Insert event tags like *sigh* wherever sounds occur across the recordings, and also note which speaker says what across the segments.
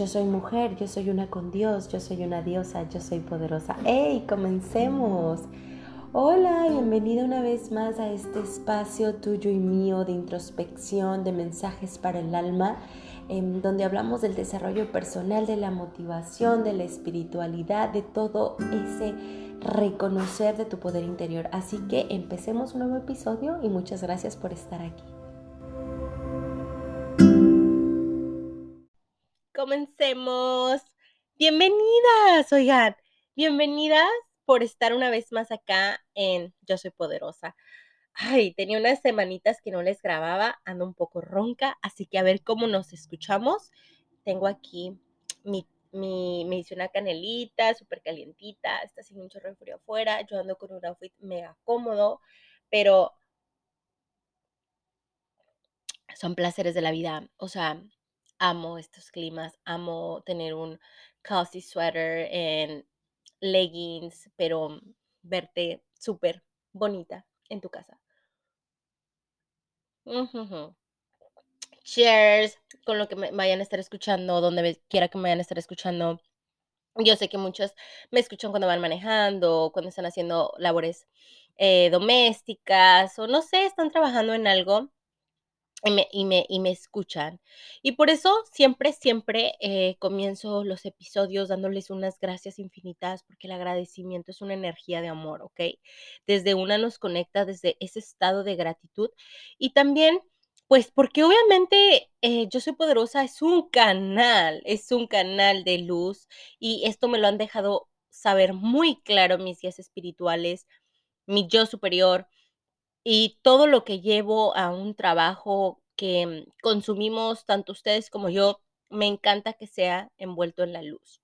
Speaker 1: Yo soy mujer, yo soy una con Dios, yo soy una diosa, yo soy poderosa. ¡Hey! Comencemos. Hola, bienvenida una vez más a este espacio tuyo y mío de introspección, de mensajes para el alma, en donde hablamos del desarrollo personal, de la motivación, de la espiritualidad, de todo ese reconocer de tu poder interior. Así que empecemos un nuevo episodio y muchas gracias por estar aquí. Comencemos. Bienvenidas, oigan, bienvenidas por estar una vez más acá en Yo Soy Poderosa. Ay, tenía unas semanitas que no les grababa, ando un poco ronca, así que a ver cómo nos escuchamos. Tengo aquí mi, mi me hice una canelita súper calientita, está haciendo mucho frío afuera, yo ando con un outfit mega cómodo, pero son placeres de la vida, o sea, amo estos climas, amo tener un cozy sweater en leggings, pero verte súper bonita en tu casa. Cheers con lo que me vayan a estar escuchando, donde quiera que me vayan a estar escuchando. Yo sé que muchos me escuchan cuando van manejando, cuando están haciendo labores eh, domésticas o no sé, están trabajando en algo y me, y me, y me escuchan. Y por eso siempre, siempre eh, comienzo los episodios dándoles unas gracias infinitas, porque el agradecimiento es una energía de amor, ¿ok? Desde una nos conecta desde ese estado de gratitud. Y también, pues, porque obviamente eh, Yo Soy Poderosa es un canal, es un canal de luz. Y esto me lo han dejado saber muy claro mis guías espirituales, mi yo superior y todo lo que llevo a un trabajo que mm, consumimos tanto ustedes como yo, me encanta que sea envuelto en la luz,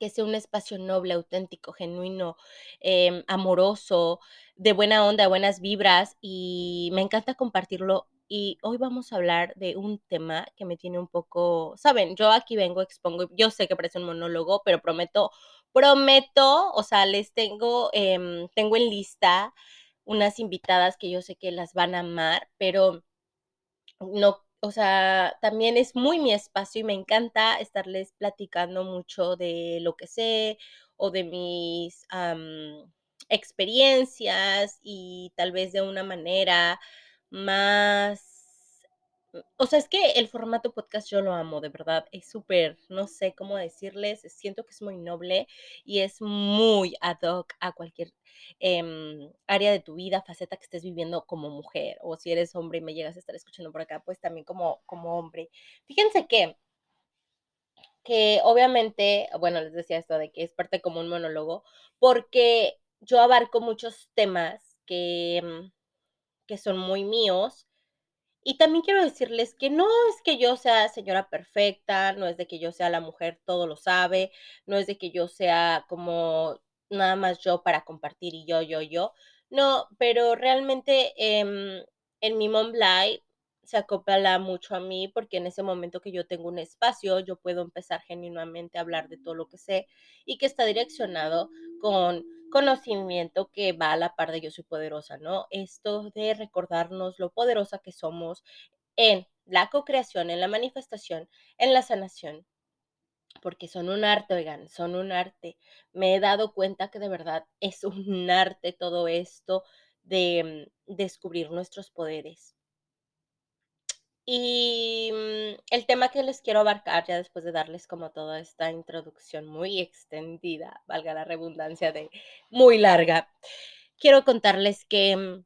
Speaker 1: que sea un espacio noble, auténtico, genuino, em, amoroso, de buena onda, buenas vibras y me encanta compartirlo. Y hoy vamos a hablar de un tema que me tiene un poco, saben, yo aquí vengo, expongo, yo sé que parece un monólogo, pero prometo, prometo, o sea, les tengo, em, tengo en lista unas invitadas que yo sé que las van a amar, pero no, o sea, también es muy mi espacio y me encanta estarles platicando mucho de lo que sé o de mis experiencias y tal vez de una manera más o sea, es que el formato podcast yo lo amo, de verdad. Es súper, no sé cómo decirles, siento que es muy noble y es muy ad hoc a cualquier em, área de tu vida, faceta que estés viviendo como mujer. O si eres hombre y me llegas a estar escuchando por acá, pues también como, como hombre. Fíjense que, que obviamente, bueno, les decía esto de que es parte como un monólogo, porque yo abarco muchos temas que, em, que son muy míos y también quiero decirles que no es que yo sea señora perfecta, no es de que yo sea la mujer todo lo sabe, no es de que yo sea como nada más yo para compartir y yo, yo, yo. No, pero realmente em, en mi Mom Live se acopla mucho a mí porque en ese momento que yo tengo un espacio, yo puedo empezar genuinamente a hablar de todo lo que sé y que está direccionado con conocimiento que va a la par de yo soy poderosa, ¿no? Esto de recordarnos lo poderosa que somos en la co-creación, en la manifestación, en la sanación, porque son un arte, oigan, son un arte. Me he dado cuenta que de verdad es un arte todo esto de mm, descubrir nuestros poderes. Y mm, el tema que les quiero abarcar, ya después de darles como toda esta introducción muy extendida, valga la redundancia de muy larga, quiero contarles que, mm,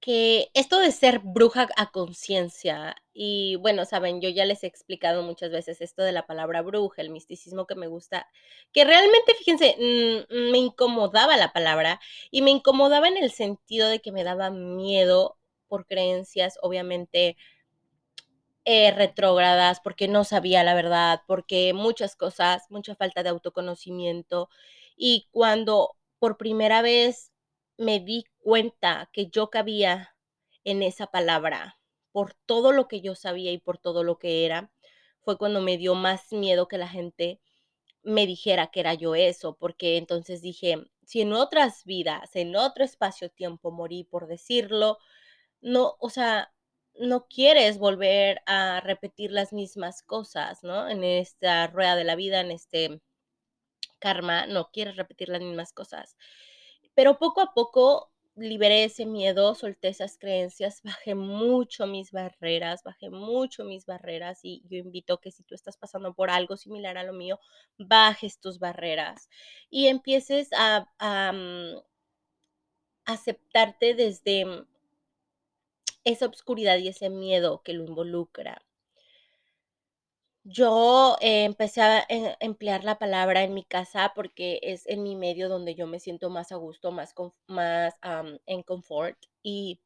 Speaker 1: que esto de ser bruja a conciencia, y bueno, saben, yo ya les he explicado muchas veces esto de la palabra bruja, el misticismo que me gusta, que realmente, fíjense, mm, me incomodaba la palabra y me incomodaba en el sentido de que me daba miedo por creencias, obviamente, eh, retrógradas, porque no sabía la verdad, porque muchas cosas, mucha falta de autoconocimiento. Y cuando por primera vez me di cuenta que yo cabía en esa palabra, por todo lo que yo sabía y por todo lo que era, fue cuando me dio más miedo que la gente me dijera que era yo eso, porque entonces dije, si en otras vidas, en otro espacio-tiempo morí por decirlo, no, o sea, no quieres volver a repetir las mismas cosas, ¿no? En esta rueda de la vida, en este karma, no quieres repetir las mismas cosas. Pero poco a poco liberé ese miedo, solté esas creencias, *laughs* bajé mucho mis barreras, bajé mucho mis barreras y yo invito que si tú estás pasando por algo similar a lo mío, bajes tus barreras y empieces a, a aceptarte desde esa oscuridad y ese miedo que lo involucra. Yo eh, empecé a eh, emplear la palabra en mi casa porque es en mi medio donde yo me siento más a gusto, más, conf- más en confort y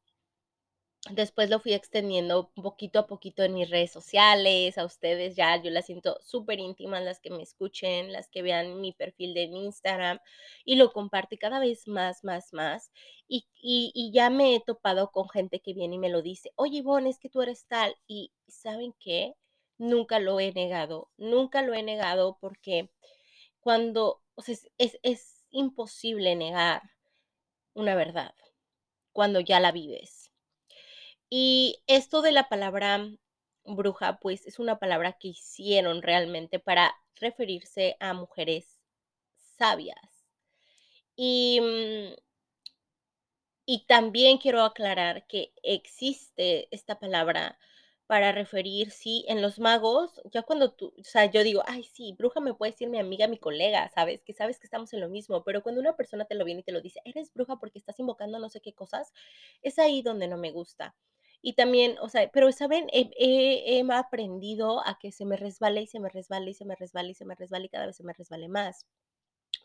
Speaker 1: Después lo fui extendiendo poquito a poquito en mis redes sociales, a ustedes ya, yo las siento súper íntimas, las que me escuchen, las que vean mi perfil de Instagram y lo comparte cada vez más, más, más. Y, y, ya me he topado con gente que viene y me lo dice, oye Ivonne, es que tú eres tal. Y ¿saben qué? Nunca lo he negado, nunca lo he negado porque cuando, o sea, es, es imposible negar una verdad cuando ya la vives. Y esto de la palabra bruja, pues es una palabra que hicieron realmente para referirse a mujeres sabias. Y, mm, y también quiero aclarar que existe esta palabra para referir, sí, en los magos, ya cuando tú, o sea, yo digo, ay, sí, bruja me puede decir mi amiga, mi colega, ¿sabes? Que sabes que estamos en lo mismo, pero cuando una persona te lo viene y te lo dice, eres bruja porque estás invocando no sé qué cosas, es ahí donde no me gusta. Y también, o sea, pero, ¿saben? He, he- he aprendido a que se me resbale y se me resbale y se me resbale y se me resbale y cada vez se me resbale más.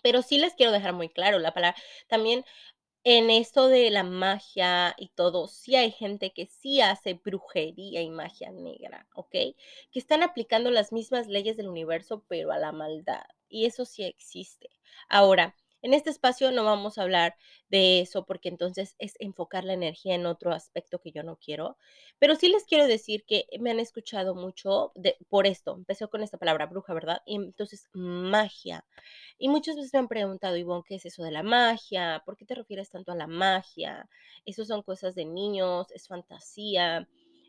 Speaker 1: Pero sí les quiero dejar muy claro la palabra. También en esto de la magia y todo, sí hay gente que sí hace brujería y magia negra, ¿ok? Que están aplicando las mismas leyes del universo, pero a la maldad. Y eso sí existe. Ahora, en este espacio no vamos a hablar de eso porque entonces es enfocar la energía en otro aspecto que yo no quiero. Pero sí les quiero decir que me han escuchado mucho de, por esto. Empezó con esta palabra bruja, ¿verdad? Y entonces magia. Y muchas veces me han preguntado, Ivonne, ¿qué es eso de la magia? ¿Por qué te refieres tanto a la magia? Eso son cosas de niños, es fantasía,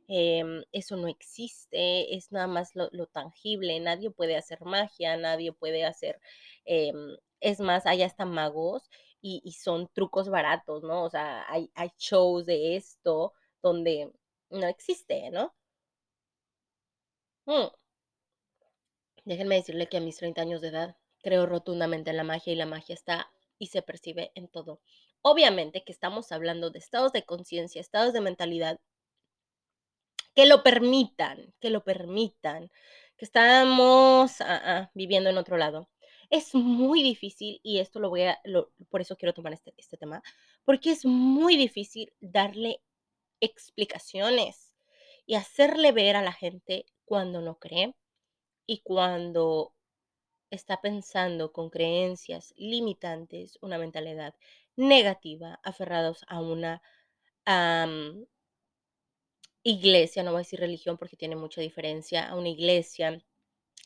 Speaker 1: em, eso no existe, es nada más lo, tangible, nadie puede hacer magia, nadie puede hacer, em, es más, hay hasta magos y, son trucos baratos, ¿no? O sea, hay, hay shows de esto donde no existe, ¿no? Mm. Déjenme decirle que a mis 30 años de edad creo rotundamente en la magia y la magia está y se percibe en todo. Obviamente que estamos hablando de estados de conciencia, estados de mentalidad que lo permitan, que lo permitan, que estamos ah, ah, viviendo en otro lado. Es muy difícil, y esto lo voy a, lo- por eso quiero tomar este, este tema, porque es muy difícil darle explicaciones y hacerle ver a la gente cuando no cree y cuando está pensando con creencias limitantes, una mentalidad negativa, aferrados a una iglesia, no voy a decir religión porque tiene mucha diferencia, a una iglesia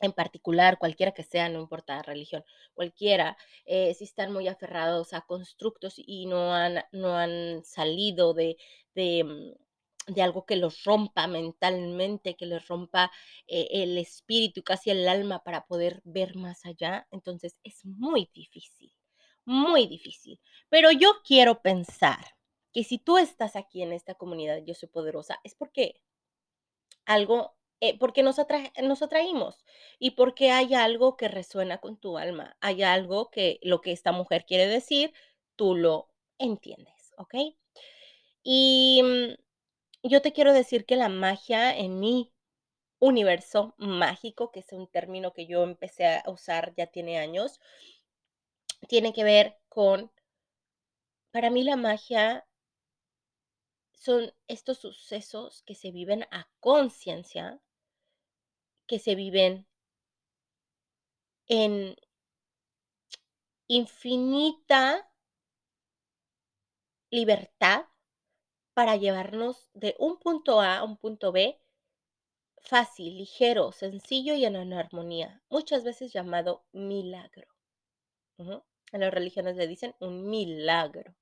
Speaker 1: en particular, cualquiera que sea, no importa la religión, cualquiera, eh, si están muy aferrados a constructos y no han, no han salido de, de, mm, algo que los rompa mentalmente, que les rompa eh, el espíritu casi el alma para poder ver más allá, entonces es muy difícil, muy difícil. Pero yo quiero pensar que si tú estás aquí en esta comunidad, yo soy poderosa, es porque algo, eh, porque nos, atra- nos atraímos y porque hay algo que resuena con tu alma, hay algo que lo que esta mujer quiere decir, tú lo entiendes, ¿ok? Y mm, yo te quiero decir que la magia en mi universo mágico, que es un término que yo empecé a usar ya tiene años, tiene que ver con, para mí la magia son estos sucesos que se viven a conciencia, que se viven en infinita libertad para llevarnos de un punto A a un punto B fácil, ligero, sencillo y en armonía, muchas veces llamado milagro. Ujú. En las religiones le dicen un milagro.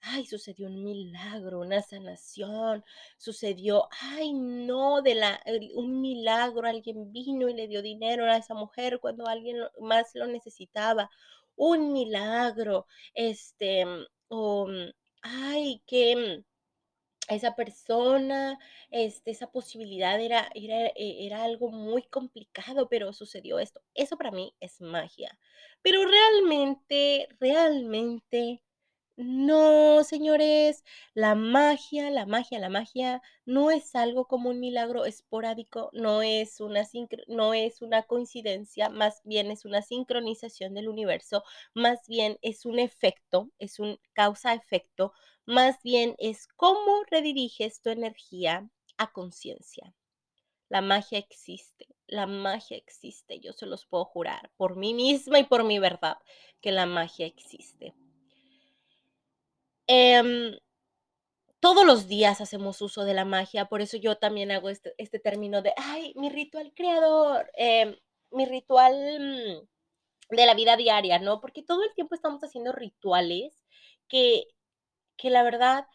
Speaker 1: Ay, sucedió un milagro, una sanación, sucedió, ay, no, de la, un milagro, alguien vino y le dio dinero a esa mujer cuando alguien más lo necesitaba, un milagro, este, o, ay, que esa persona, este, esa posibilidad era, era, e, era algo muy complicado, pero sucedió esto. Eso para mí es magia. Pero realmente, realmente no, señores, la magia, la magia, la magia no es algo como un milagro esporádico, no es una, no es una coincidencia, más bien es una sincronización del universo, más bien es un efecto, es un causa-efecto, más bien es cómo rediriges tu energía a conciencia. La magia existe, la magia existe, yo se los puedo jurar por mí misma y por mi verdad que la magia existe. Em, todos los días hacemos uso de la magia, por eso yo también hago este, este término de, ay, mi ritual creador, em, mi ritual mm, de la vida diaria, ¿no? Porque todo el tiempo estamos haciendo rituales que, que la verdad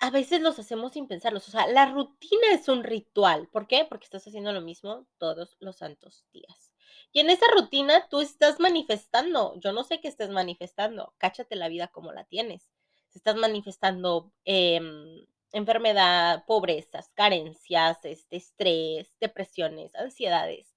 Speaker 1: a veces los hacemos sin pensarlos. O sea, la rutina es un ritual. ¿Por qué? Porque estás haciendo lo mismo todos los santos días. Y en esa rutina tú estás manifestando, yo no sé qué estés manifestando, cáchate la vida como la tienes. Estás manifestando em, enfermedad, pobrezas, carencias, este, estrés, depresiones, ansiedades.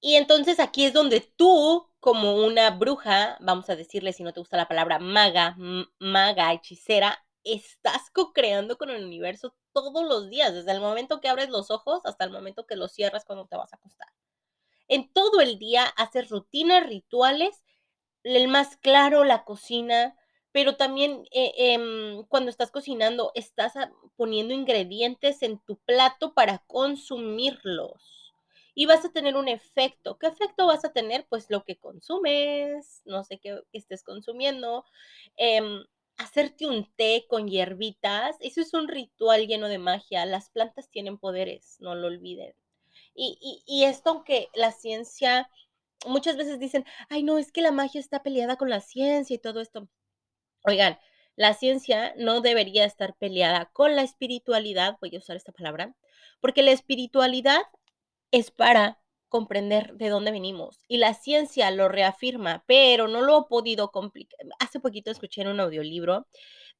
Speaker 1: Y entonces aquí es donde tú, como una bruja, vamos a decirle si no te gusta la palabra maga, maga, hechicera, estás co-creando con el universo todos los días, desde el momento que abres los ojos hasta el momento que los cierras cuando te vas a acostar. En todo el día haces rutinas, rituales, el más claro, la cocina, pero también eh, em, cuando estás cocinando, estás poniendo ingredientes en tu plato para consumirlos. Y vas a tener un efecto. ¿Qué efecto vas a tener? Pues lo que consumes, no sé qué, estés consumiendo. Em, hacerte un té con hierbitas, eso es un ritual lleno de magia. Las plantas tienen poderes, no lo olviden. Y, y, esto, aunque la ciencia, muchas veces dicen, ay, no, es que la magia está peleada con la ciencia y todo esto. Oigan, la ciencia no debería estar peleada con la espiritualidad, voy a usar esta palabra, porque la espiritualidad es para comprender de dónde venimos. Y la ciencia lo reafirma, pero no lo he podido complicar. Hace poquito escuché en un audiolibro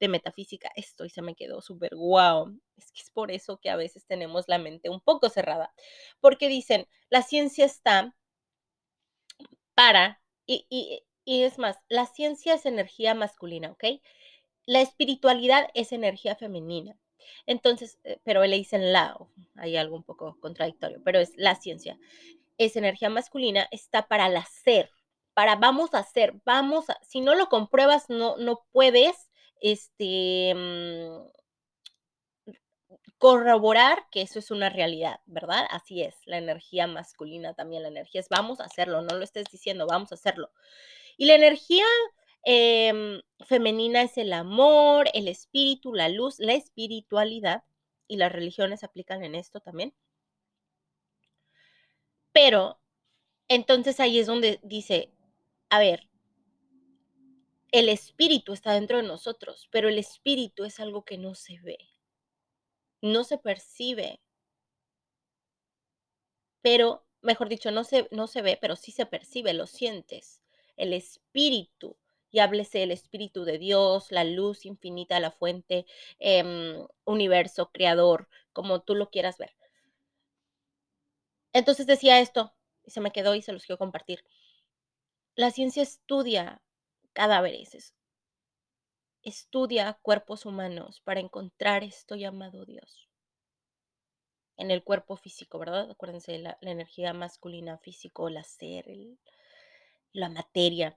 Speaker 1: de metafísica esto y se me quedó súper guau. Es que es por eso que a veces tenemos la mente un poco cerrada, porque dicen, la ciencia está para, y, y, y es más, la ciencia es energía masculina, ¿ok? La espiritualidad es energía femenina. Entonces, eh, pero le dicen la, hay algo un poco contradictorio, pero es la ciencia es energía masculina, está para el hacer, para vamos a hacer, vamos a, si no lo compruebas, no, no puedes, este, mm, corroborar que eso es una realidad, ¿verdad? Así es, la energía masculina también, la energía es vamos a hacerlo, no lo estés diciendo, vamos a hacerlo. Y la energía em, femenina es el amor, el espíritu, la luz, la espiritualidad, y las religiones aplican en esto también. Pero entonces ahí es donde dice, a ver, el espíritu está dentro de nosotros, pero el espíritu es algo que no se ve, no se percibe, pero, mejor dicho, no se, no se ve, pero sí se percibe, lo sientes. El espíritu, y háblese el espíritu de Dios, la luz infinita, la fuente, em, universo, creador, como tú lo quieras ver. Entonces decía esto, y se me quedó y se los quiero compartir. La ciencia estudia cadáveres, estudia cuerpos humanos para encontrar esto llamado Dios. En el cuerpo físico, ¿verdad? Acuérdense, la, la energía masculina físico, el hacer, la materia.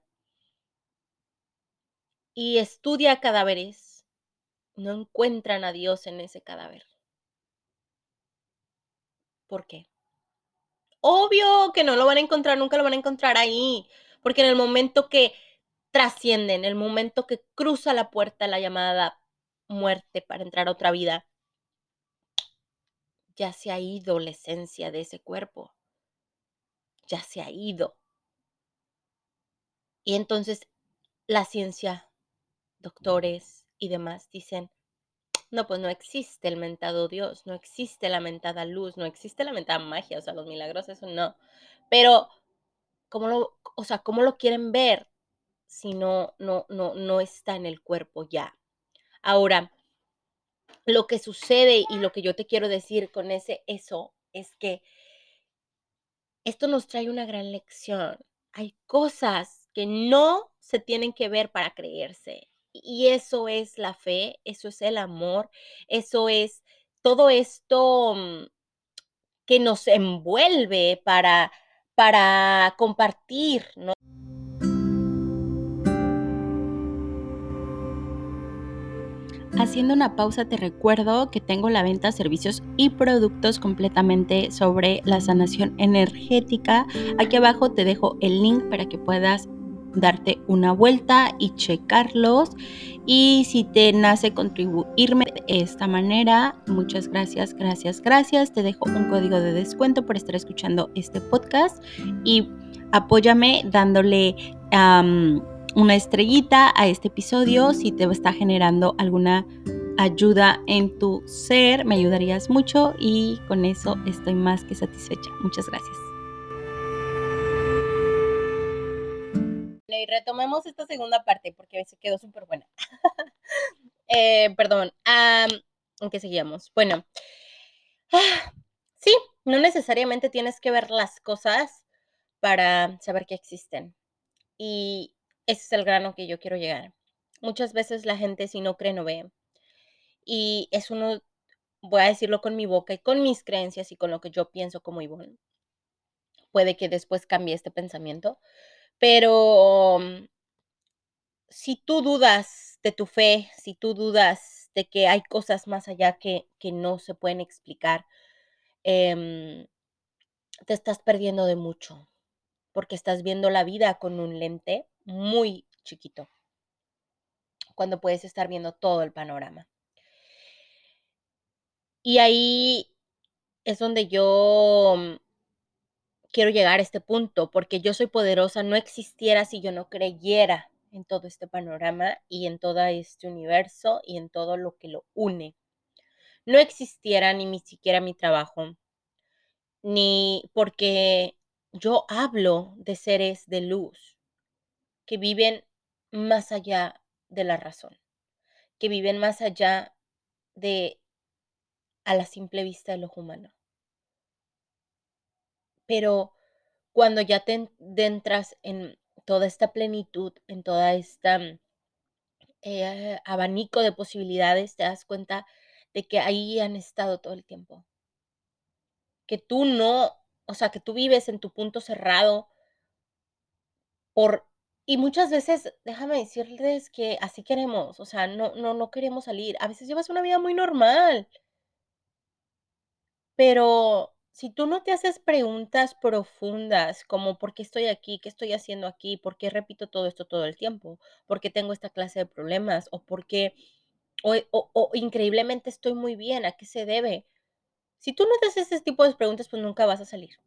Speaker 1: Y estudia cadáveres, no encuentran a Dios en ese cadáver. ¿Por qué? Obvio que no lo van a encontrar, nunca lo van a encontrar ahí, porque en el momento que trasciende, en el momento que cruza la puerta la llamada muerte para entrar a otra vida, ya se ha ido la esencia de ese cuerpo, ya se ha ido. Y entonces la ciencia, doctores y demás dicen, no, pues no existe el mentado Dios, no existe la mentada luz, no existe la mentada magia, o sea, los milagros, eso no. Pero, ¿cómo lo, o sea, cómo lo quieren ver si no, no, no, no está en el cuerpo ya? Ahora, lo que sucede y lo que yo te quiero decir con ese eso es que esto nos trae una gran lección. Hay cosas que no se tienen que ver para creerse. Y eso es la fe, eso es el amor, eso es todo esto mm, que nos envuelve para, para compartir, ¿no?
Speaker 2: Haciendo una pausa te recuerdo que tengo la venta, servicios y productos completamente sobre la sanación energética. Aquí abajo te dejo el link para que puedas darte una vuelta y checarlos. Y si te nace contribuirme de esta manera, muchas gracias, gracias, gracias. Te dejo un código de descuento por estar escuchando este podcast y apóyame dándole una estrellita a este episodio si te está generando alguna ayuda en tu ser, me ayudarías mucho y con eso estoy más que satisfecha. Muchas gracias.
Speaker 1: Retomemos esta segunda parte porque se quedó súper buena. *laughs* eh, perdón, ¿en qué seguíamos? Bueno, sí, no necesariamente tienes que ver las cosas para saber que existen. Y ese es el grano que yo quiero llegar. Muchas veces la gente si no cree no ve. Y es uno, voy a decirlo con mi boca y con mis creencias y con lo que yo pienso como Ivonne. Puede que después cambie este pensamiento, pero mm, si tú dudas de tu fe, si tú dudas de que hay cosas más allá que, que no se pueden explicar, em, te estás perdiendo de mucho, porque estás viendo la vida con un lente muy chiquito, cuando puedes estar viendo todo el panorama. Y ahí es donde yo mm, quiero llegar a este punto, porque yo soy poderosa, no existiera si yo no creyera en todo este panorama y en todo este universo y en todo lo que lo une. No existiera ni siquiera mi trabajo, ni porque yo hablo de seres de luz, que viven más allá de la razón, que viven más allá de a la simple vista del ojo humano. Pero cuando ya te entras en toda esta plenitud, en toda esta eh, abanico de posibilidades, te das cuenta de que ahí han estado todo el tiempo. Que tú no, o sea, que tú vives en tu punto cerrado por y muchas veces, déjame decirles que así queremos, o sea, no, no, no queremos salir. A veces llevas una vida muy normal, pero si tú no te haces preguntas profundas como ¿por qué estoy aquí? ¿Qué estoy haciendo aquí? ¿Por qué repito todo esto todo el tiempo? ¿Por qué tengo esta clase de problemas? ¿O por qué, o, o increíblemente estoy muy bien? ¿A qué se debe? Si tú no te haces ese tipo de preguntas, pues nunca vas a salir.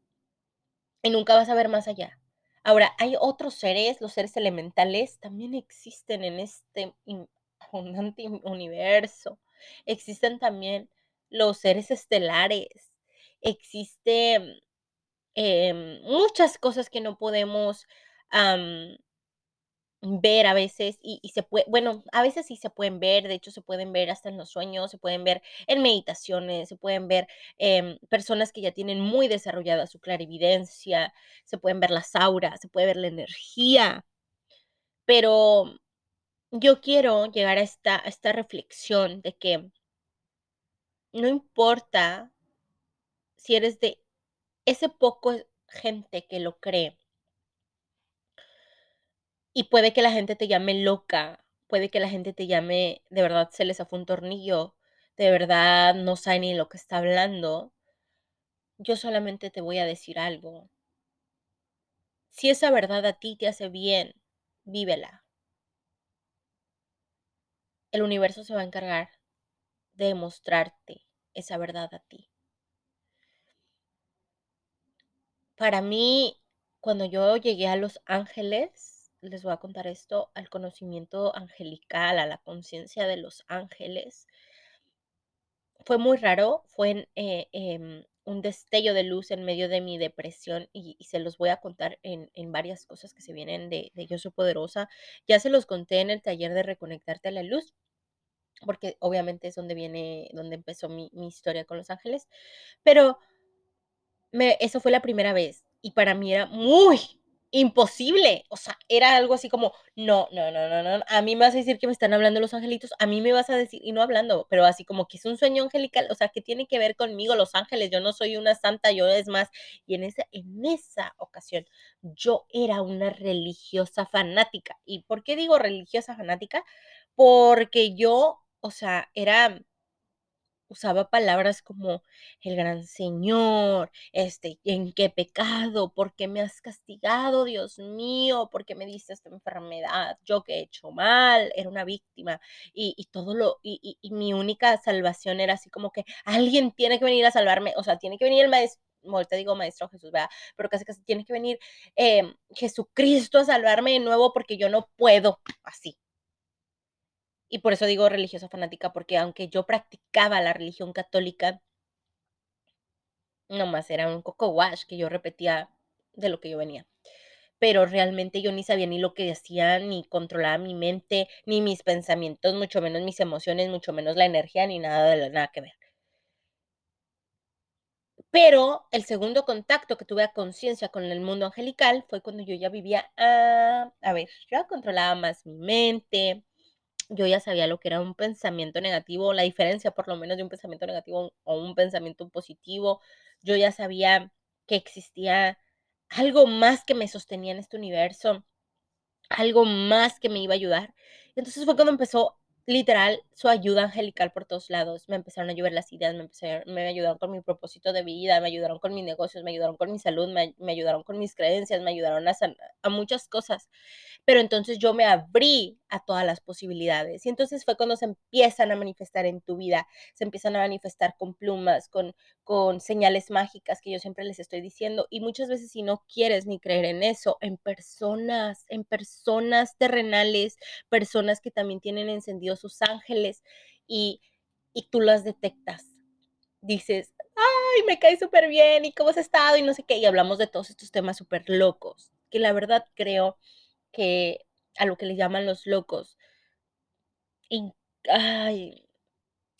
Speaker 1: Y nunca vas a ver más allá. Ahora, hay otros seres, los seres elementales, también existen en este *laughs* abundante universo. Existen también los seres estelares. Existen em, muchas cosas que no podemos ver a veces y, se puede, bueno, a veces sí se pueden ver, de hecho se pueden ver hasta en los sueños, se pueden ver en meditaciones, se pueden ver em, personas que ya tienen muy desarrollada su clarividencia, se pueden ver las auras, se puede ver la energía, pero yo quiero llegar a esta, a esta reflexión de que no importa si eres de ese poco gente que lo cree, y puede que la gente te llame loca, puede que la gente te llame, de verdad se les fue un tornillo, de verdad no sabe ni lo que está hablando. Yo solamente te voy a decir algo. Si esa verdad a ti te hace bien, vívela. El universo se va a encargar de demostrarte esa verdad a ti. Para mí, cuando yo llegué a Los Ángeles, les voy a contar esto, al conocimiento angelical, a la conciencia de los ángeles. Fue muy raro, fue eh, em, un destello de luz en medio de mi depresión y, se los voy a contar en, varias cosas que se vienen de, Yo Soy Poderosa. Ya se los conté en el taller de Reconectarte a la Luz, porque obviamente es donde viene, donde empezó mi historia con los ángeles, pero me, eso fue la primera vez y para mí era muy imposible, o sea, era algo así como, no, no, no, no, no, a mí me vas a decir que me están hablando los angelitos, a mí me vas a decir, y no hablando, pero así como que es un sueño angelical, o sea, que tiene que ver conmigo los ángeles, yo no soy una santa, yo es más, y en esa, en esa ocasión yo era una religiosa fanática, ¿y por qué digo religiosa fanática? Porque yo, o sea, era usaba palabras como el gran Señor, este, ¿en qué pecado? ¿Por qué me has castigado, Dios mío? ¿Por qué me diste esta enfermedad? Yo que he hecho mal, era una víctima y, y todo lo, y, y, mi única salvación era así como que alguien tiene que venir a salvarme, o sea, tiene que venir el maestro. te digo maestro Jesús, ¿verdad? Pero casi casi tiene que venir eh, Jesucristo a salvarme de nuevo porque yo no puedo así. Y por eso digo religiosa fanática, porque aunque yo practicaba la religión católica, nomás era un coco wash que yo repetía de lo que yo venía. Pero realmente yo ni sabía ni lo que decía, ni controlaba mi mente, ni mis pensamientos, mucho menos mis emociones, mucho menos la energía, ni nada de nada que ver. Pero el segundo contacto que tuve a conciencia con el mundo angelical fue cuando yo ya vivía, a, a ver, yo controlaba más mi mente, yo ya sabía lo que era un pensamiento negativo, la diferencia por lo menos de un pensamiento negativo o un pensamiento positivo. Yo ya sabía que existía algo más que me sostenía en este universo, algo más que me iba a ayudar. Entonces fue cuando empezó literal su ayuda angelical por todos lados. Me empezaron a ayudar las ideas, me, me ayudaron con mi propósito de vida, me ayudaron con mis negocios, me ayudaron con mi salud, me, ayudaron con mis creencias, me ayudaron a, a muchas cosas pero entonces yo me abrí a todas las posibilidades. Y entonces fue cuando se empiezan a manifestar en tu vida, se empiezan a manifestar con plumas, con, con señales mágicas que yo siempre les estoy diciendo. Y muchas veces si no quieres ni creer en eso, en personas, en personas terrenales, personas que también tienen sus ángeles y, y tú las detectas. Dices, ay, me cae súper bien y cómo has estado y no sé qué. Y hablamos de todos estos temas súper locos, que la verdad creo que a lo que le llaman los locos.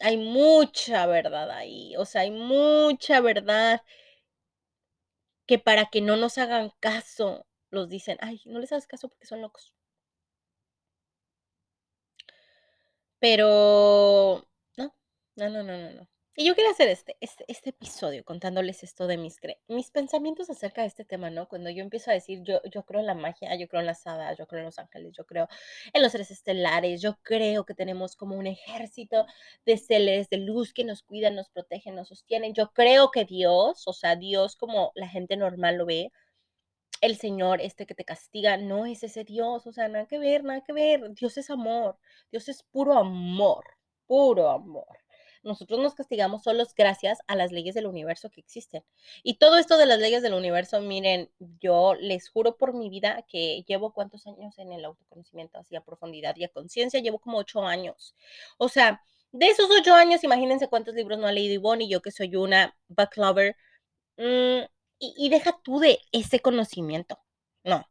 Speaker 1: Hay mucha verdad ahí, o sea, hay mucha verdad que para que no nos hagan caso, los dicen, ay, no les hagas caso porque son locos. Pero, no, no, no, no, no. Y yo quería hacer este, este, este, episodio contándoles esto de mis, mis pensamientos acerca de este tema, ¿no? Cuando yo empiezo a decir, yo, yo creo en la magia, yo creo en las hadas, yo creo en los ángeles, yo creo en los seres estelares, yo creo que tenemos como un ejército de seres de luz que nos cuidan, nos protegen, nos sostienen. Yo creo que Dios, o sea, Dios como la gente normal lo ve, el Señor este que te castiga, no es ese Dios, o sea, nada que ver, nada que ver. Dios es amor, Dios es puro amor, puro amor nosotros nos castigamos solos gracias a las leyes del universo que existen. Y todo esto de las leyes del universo, miren, yo les juro por mi vida que llevo cuántos años en el autoconocimiento, así a profundidad y a conciencia, llevo como ocho años. O sea, de esos ocho años, imagínense cuántos libros no ha leído Ivonne y yo que soy una book lover. Mm, y, y deja tú de ese conocimiento. No,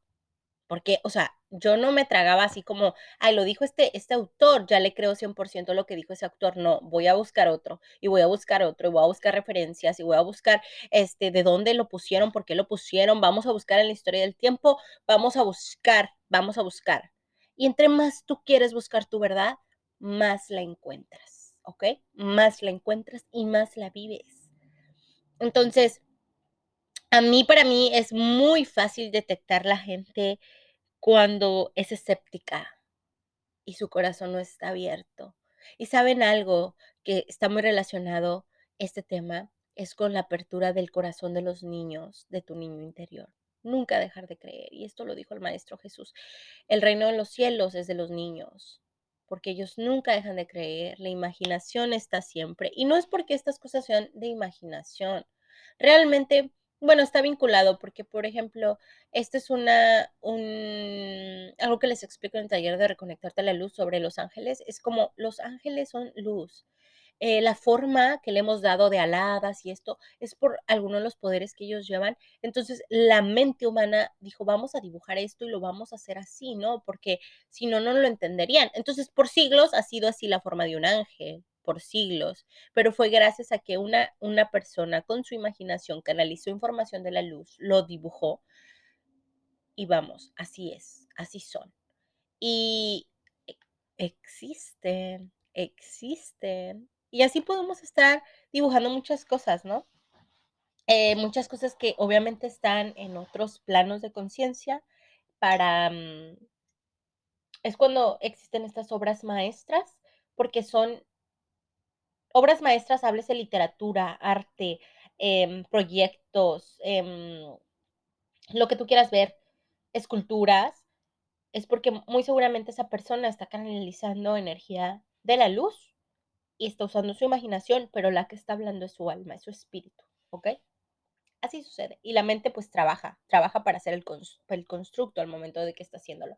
Speaker 1: porque, o sea, yo no me tragaba así como, ay, lo dijo este, este autor, ya le creo 100% lo que dijo ese autor. No, voy a buscar otro y voy a buscar otro y voy a buscar referencias y voy a buscar este, de dónde lo pusieron, por qué lo pusieron. Vamos a buscar en la historia del tiempo, vamos a buscar, vamos a buscar. Y entre más tú quieres buscar tu verdad, más la encuentras, ¿ok? Más la encuentras y más la vives. Entonces, a mí, para mí, es muy fácil detectar la gente cuando es escéptica y su corazón no está abierto. Y saben algo que está muy relacionado este tema, es con la apertura del corazón de los niños, de tu niño interior. Nunca dejar de creer. Y esto lo dijo el Maestro Jesús. El reino de los cielos es de los niños, porque ellos nunca dejan de creer. La imaginación está siempre. Y no es porque estas cosas sean de imaginación. Realmente Bueno, está vinculado porque, por ejemplo, este es una, un, algo que les explico en el taller de Reconectarte a la Luz sobre los ángeles. Es como los ángeles son luz. Eh, la forma que le hemos dado de aladas y esto es por algunos de los poderes que ellos llevan. Entonces, la mente humana dijo, vamos a dibujar esto y lo vamos a hacer así, ¿no? Porque si no, no lo entenderían. Entonces, por siglos ha sido así la forma de un ángel, por siglos, pero fue gracias a que una, una persona con su imaginación canalizó información de la luz, lo dibujó y vamos, así es, así son. Y e, existen, existen. Y así podemos estar dibujando muchas cosas, ¿no? Eh, muchas cosas que obviamente están en otros planos de conciencia para... Mm, es cuando existen estas obras maestras, porque son obras maestras, hables de literatura, arte, em, proyectos, em, lo que tú quieras ver, esculturas, es porque muy seguramente esa persona está canalizando energía de la luz y está usando su imaginación, pero la que está hablando es su alma, es su espíritu, ¿ok? Así sucede. Y la mente pues trabaja, trabaja para hacer el, el constructo al momento de que está haciéndolo.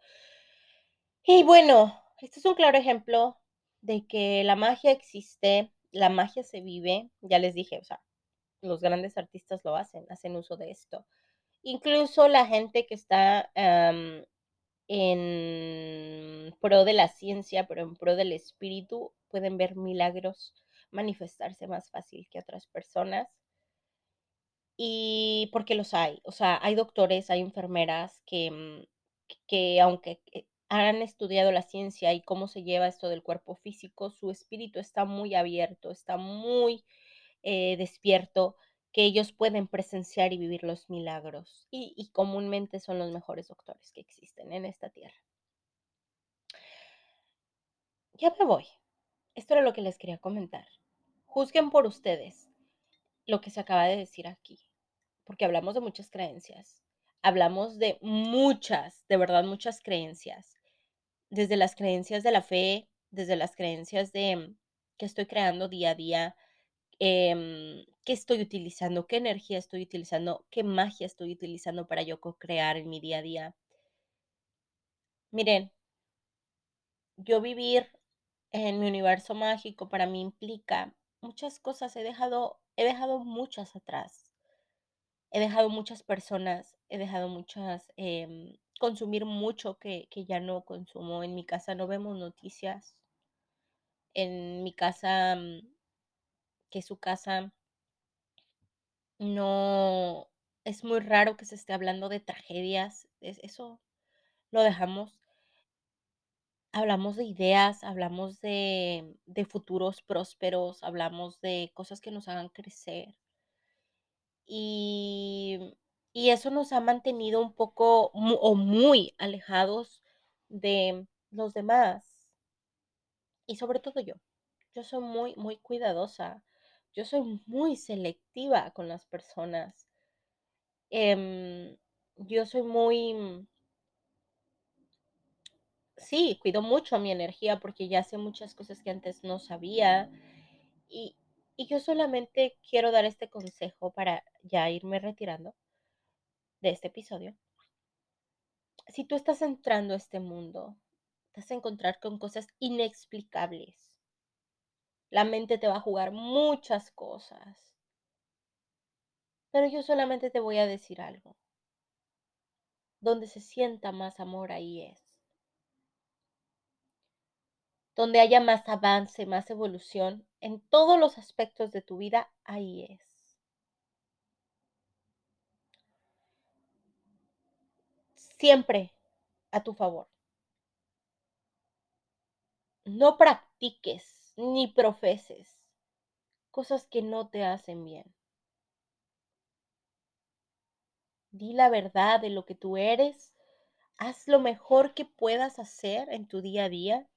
Speaker 1: Y bueno, este es un claro ejemplo de que la magia existe, la magia se vive, ya les dije, o sea, los grandes artistas lo hacen, hacen uso de esto. Incluso la gente que está en pro de la ciencia, pero en pro del espíritu, pueden ver milagros manifestarse más fácil que otras personas. Y porque los hay, o sea, hay doctores, hay enfermeras que, mm, que aunque eh, han estudiado la ciencia y cómo se lleva esto del cuerpo físico, su espíritu está muy abierto, está muy eh, despierto, que ellos pueden presenciar y vivir los milagros. Y, y comúnmente son los mejores doctores que existen en esta tierra. Ya me voy. Esto era lo que les quería comentar. Juzguen por ustedes lo que se acaba de decir aquí, porque hablamos de muchas creencias, hablamos de muchas, de verdad muchas creencias desde las creencias de la fe, desde las creencias de que estoy creando día a día, em, qué estoy utilizando, qué energía estoy utilizando, qué magia estoy utilizando para yo co-crear en mi día a día. Miren, yo vivir en mi universo mágico para mí implica muchas cosas, he dejado, he dejado muchas atrás, he dejado muchas personas, he dejado muchas em, consumir mucho que, ya no consumo. En mi casa no vemos noticias. En mi casa, mm, que su casa, no es muy raro que se esté hablando de tragedias. eso lo dejamos. Hablamos de ideas, hablamos de, de futuros prósperos, hablamos de cosas que nos hagan crecer. Y y eso nos ha mantenido un poco o muy alejados de los demás. Y sobre todo yo. Yo soy muy, muy cuidadosa. Yo soy muy selectiva con las personas. Em, yo soy muy... Sí, cuido mucho mi energía porque ya sé muchas cosas que antes no sabía. Y, y yo solamente quiero dar este consejo para ya irme retirando de este episodio, si tú estás entrando a este mundo, te vas a encontrar con cosas inexplicables. La mente te va a jugar muchas cosas. Pero yo solamente te voy a decir algo. Donde se sienta más amor, ahí es. Donde haya más avance, más evolución en todos los aspectos de tu vida, ahí es. Siempre a tu favor. No practiques ni profeses cosas que no te hacen bien. Di la verdad de lo que tú eres. Haz lo mejor que puedas hacer en tu día a día.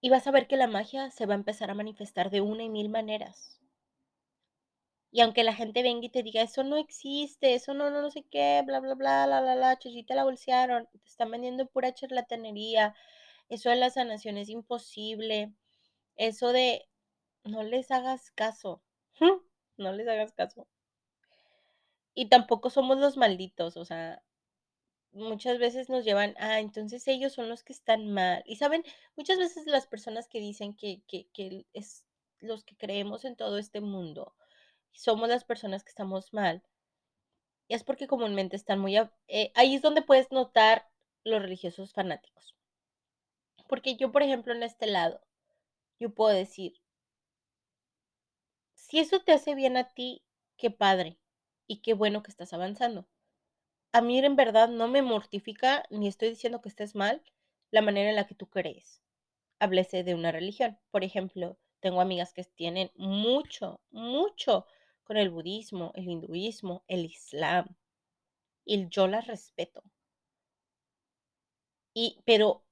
Speaker 1: Y vas a ver que la magia se va a empezar a manifestar de una y mil maneras. Y aunque la gente venga y te diga, eso no existe, eso no, no, no sé qué, bla, bla, bla, la, la, la, chuchita la bolsearon, te están vendiendo pura charlatanería, eso de la sanación es imposible, eso de, no les hagas caso. *laughs* no les hagas caso. Y tampoco somos los malditos, o sea, muchas veces nos llevan, ah, entonces ellos son los que están mal. Y saben, muchas veces las personas que dicen que, que, que es los que creemos en todo este mundo, somos las personas que estamos mal, es porque comúnmente están muy... Eh, ahí es donde puedes notar los religiosos fanáticos. Porque yo, por ejemplo, en este lado, yo puedo decir, si eso te hace bien a ti, qué padre y qué bueno que estás avanzando. A mí en verdad no me mortifica ni estoy diciendo que estés mal la manera en la que tú crees. Háblese de una religión. Por ejemplo, tengo amigas que tienen mucho, mucho con el budismo, el hinduismo, el islam. Y yo las respeto. Y, pero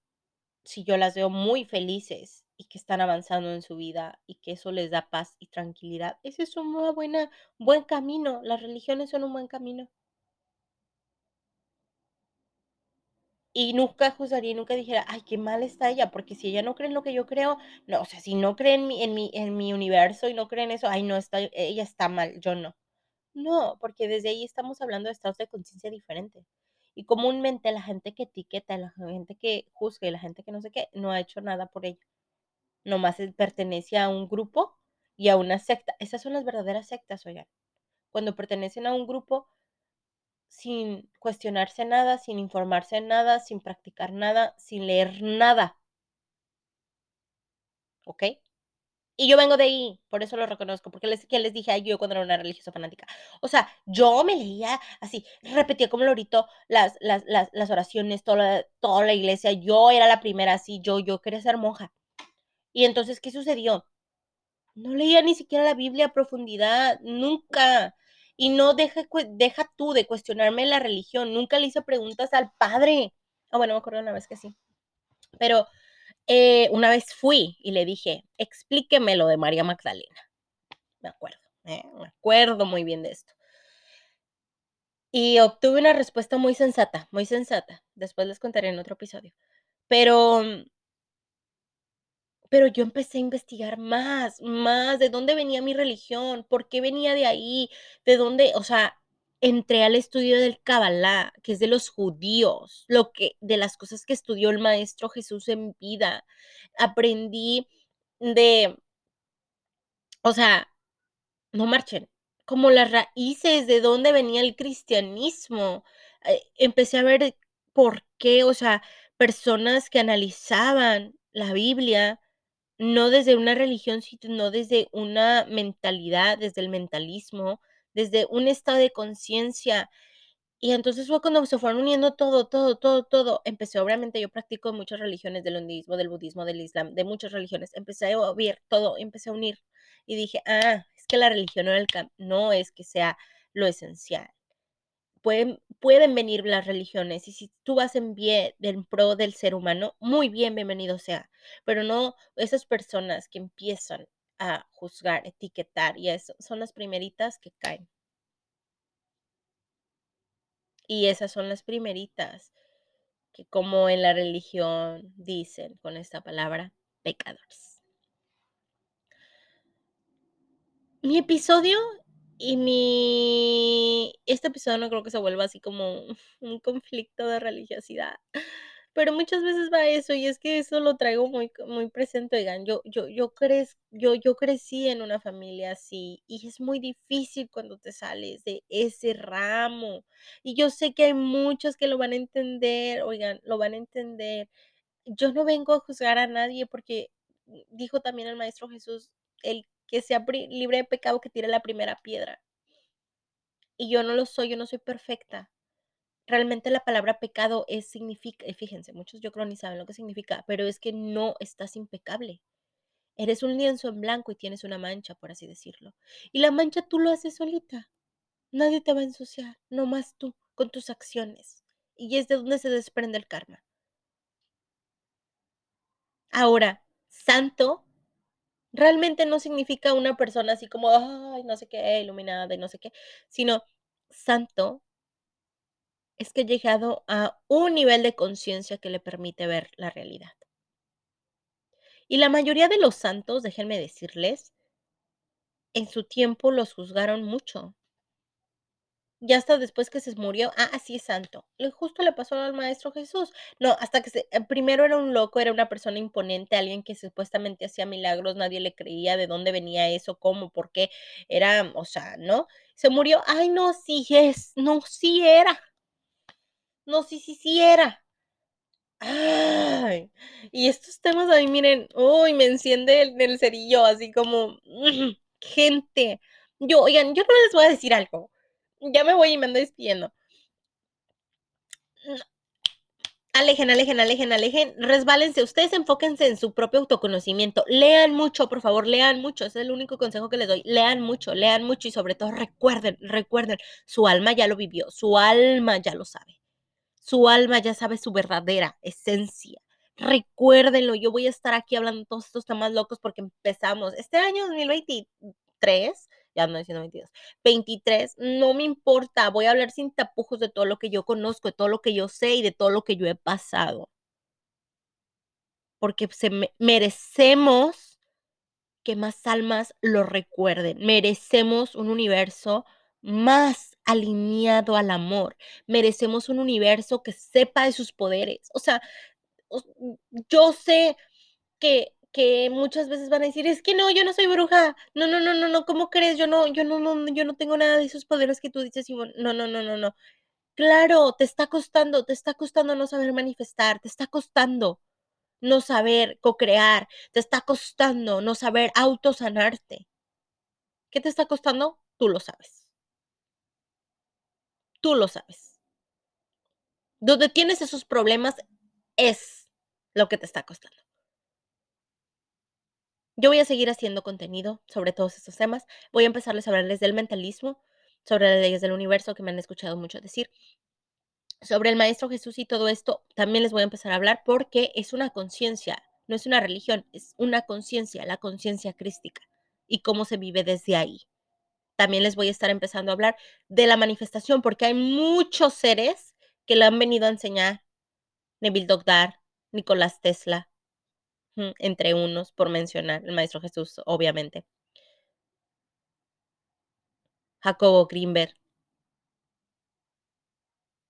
Speaker 1: si yo las veo muy felices y que están avanzando en su vida y que eso les da paz y tranquilidad, ese es un buena, buen camino. Las religiones son un buen camino. Y nunca juzgaría, nunca dijera, ay, qué mal está ella, porque si ella no cree en lo que yo creo, no, o sea, si no cree en mi, en mi, en mi universo y no cree en eso, ay, no, está, ella está mal, yo no. No, porque desde ahí estamos hablando de estados de conciencia diferentes. Y comúnmente la gente que etiqueta, la gente que juzga y la gente que no sé qué, no ha hecho nada por ello. Nomás pertenece a un grupo y a una secta. Esas son las verdaderas sectas, oigan. Cuando pertenecen a un grupo sin cuestionarse nada, sin informarse nada, sin practicar nada, sin leer nada. ¿Ok? Y yo vengo de ahí, por eso lo reconozco, porque les, les dije a yo cuando era una religiosa fanática. O sea, yo me leía así, repetía como lorito las, las, las, las oraciones, toda toda la iglesia. Yo era la primera así, yo, yo quería ser monja. Y entonces, ¿qué sucedió? No leía ni siquiera la Biblia a profundidad, nunca. Y no deja, deja tú de cuestionarme la religión. Nunca le hice preguntas al padre. Ah, bueno, me acuerdo una vez que sí. Pero eh, una vez fui y le dije, explíqueme lo de María Magdalena. Me acuerdo, eh, me acuerdo muy bien de esto. Y obtuve una respuesta muy sensata, muy sensata. Después les contaré en otro episodio. Pero pero yo empecé a investigar más, más, de dónde venía mi religión, por qué venía de ahí, de dónde, o sea, entré al estudio del Kabbalah, que es de los judíos, lo que, de las cosas que estudió el maestro Jesús en vida. Aprendí de, o sea, no marchen, como las raíces de dónde venía el cristianismo. Eh, empecé a ver por qué, o sea, personas que analizaban la Biblia no desde una religión, sino desde una mentalidad, desde el mentalismo, desde un estado de conciencia. Y entonces fue cuando se fueron uniendo todo, todo, todo, todo. Empecé, obviamente, yo practico muchas religiones del hinduismo, del budismo, del islam, de muchas religiones. Empecé a ver todo, empecé a unir. Y dije, ah, es que la religión no, no es que sea lo esencial pueden, venir las religiones y si tú vas en, bien, en pro del ser humano, muy bien, bienvenido sea, pero no esas personas que empiezan a juzgar, etiquetar y eso son las primeritas que caen. Y esas son las primeritas que como en la religión dicen con esta palabra, pecadores. Mi episodio y mi... Este episodio no creo que se vuelva así como *laughs* un conflicto de religiosidad. Pero muchas veces va eso y es que eso lo traigo muy, muy presente. Oigan, yo, yo, yo, yo, yo crecí en una familia así y es muy difícil cuando te sales de ese ramo. Y yo sé que hay muchos que lo van a entender, oigan, lo van a entender. Yo no vengo a juzgar a nadie porque dijo también el Maestro Jesús, el que sea libre de pecado que tire la primera piedra. Y yo no lo soy, yo no soy perfecta. Realmente la palabra pecado es significa, fíjense, muchos yo creo ni saben lo que significa, pero es que no estás impecable. Eres un lienzo en blanco y tienes una mancha, por así decirlo. Y la mancha tú lo haces solita. Nadie te va a ensuciar, no más tú, con tus acciones. Y es de donde se desprende el karma. Ahora, santo realmente no significa una persona así como, ay, no sé qué, iluminada y no sé qué, sino santo es que he llegado a un nivel de conciencia que le permite ver la realidad. Y la mayoría de los santos, déjenme decirles, en su tiempo los juzgaron mucho. Ya hasta después que se murió, ah, sí es santo. Y justo le pasó al maestro Jesús. No, hasta que se, eh, primero era un loco, era una persona imponente, alguien que supuestamente hacía milagros, nadie le creía de dónde venía eso, cómo, por qué, era, o sea, ¿no? Se murió, ay, no, sí es, no, sí era. No, sí, sí, sí era. Ay, y estos temas a mí, miren, uy, me enciende el, el cerillo, así como, gente, yo, oigan, yo no les voy a decir algo, ya me voy y me ando despidiendo. Alejen, alejen, alejen, alejen, resbálense, ustedes enfóquense en su propio autoconocimiento, lean mucho, por favor, lean mucho, ese es el único consejo que les doy, lean mucho, lean mucho y sobre todo recuerden, recuerden, su alma ya lo vivió, su alma ya lo sabe, su alma ya sabe su verdadera esencia. Recuérdenlo, yo voy a estar aquí hablando todos estos temas locos porque empezamos este año 2023 ya no diciendo 22, 23, no me importa, voy a hablar sin tapujos de todo lo que yo conozco, de todo lo que yo sé y de todo lo que yo he pasado. Porque se merecemos que más almas lo recuerden, merecemos un universo más alineado al amor, merecemos un universo que sepa de sus poderes. O sea, yo sé que que muchas veces van a decir, es que no, yo no soy bruja, no, no, no, no, no, ¿cómo crees? Yo no, yo no, no, yo no tengo nada de esos poderes que tú dices, no, no, no, no, no. Claro, te está costando, te está costando no saber manifestar, te está costando no saber co-crear, te está costando no saber autosanarte. ¿Qué te está costando? Tú lo sabes. Tú lo sabes. Donde tienes esos problemas es lo que te está costando. Yo voy a seguir haciendo contenido sobre todos estos temas. Voy a empezarles a hablarles del mentalismo, sobre las leyes del universo que me han escuchado mucho decir. Sobre el Maestro Jesús y todo esto, también les voy a empezar a hablar porque es una conciencia, no es una religión, es una conciencia, la conciencia crística y cómo se vive desde ahí. También les voy a estar empezando a hablar de la manifestación porque hay muchos seres que le han venido a enseñar. Neville Dogdar, Nicolás Tesla, entre unos, por mencionar, el Maestro Jesús, obviamente. Jacobo Greenberg.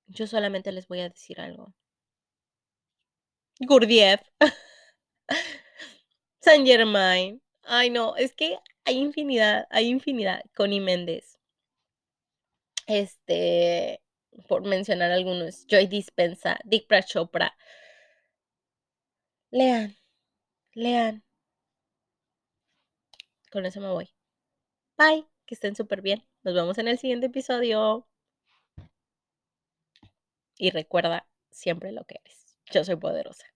Speaker 1: Yo solamente les voy a decir algo. Gurdjieff. *laughs* Saint Germain. Ay, no, es que hay infinidad, hay infinidad. Connie Méndez. Este, por mencionar algunos. Joy Dispensa, Dick Chopra. Lean, lean. Con eso me voy. Bye, que estén súper bien. Nos vemos en el siguiente episodio. Y recuerda siempre lo que eres. Yo soy poderosa.